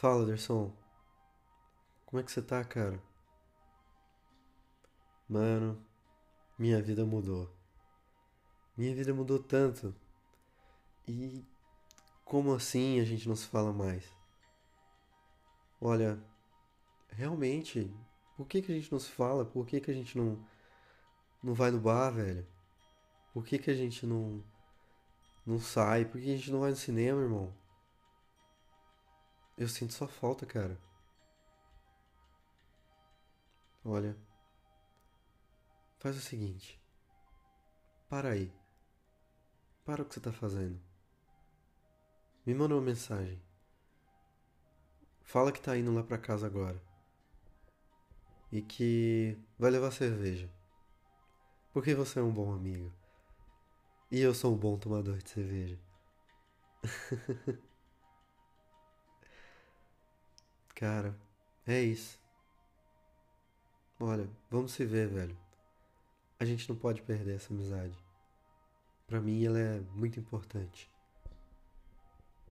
Fala, Derson. Como é que você tá, cara? Mano, minha vida mudou. Minha vida mudou tanto. E como assim a gente não se fala mais? Olha, realmente, por que que a gente não se fala? Por que que a gente não não vai no bar, velho? Por que que a gente não não sai? Por que a gente não vai no cinema, irmão? Eu sinto sua falta, cara. Olha, faz o seguinte. Para aí. Para o que você tá fazendo. Me manda uma mensagem. Fala que tá indo lá pra casa agora. E que vai levar cerveja. Porque você é um bom amigo. E eu sou um bom tomador de cerveja. Cara, é isso. Olha, vamos se ver, velho. A gente não pode perder essa amizade. Pra mim ela é muito importante.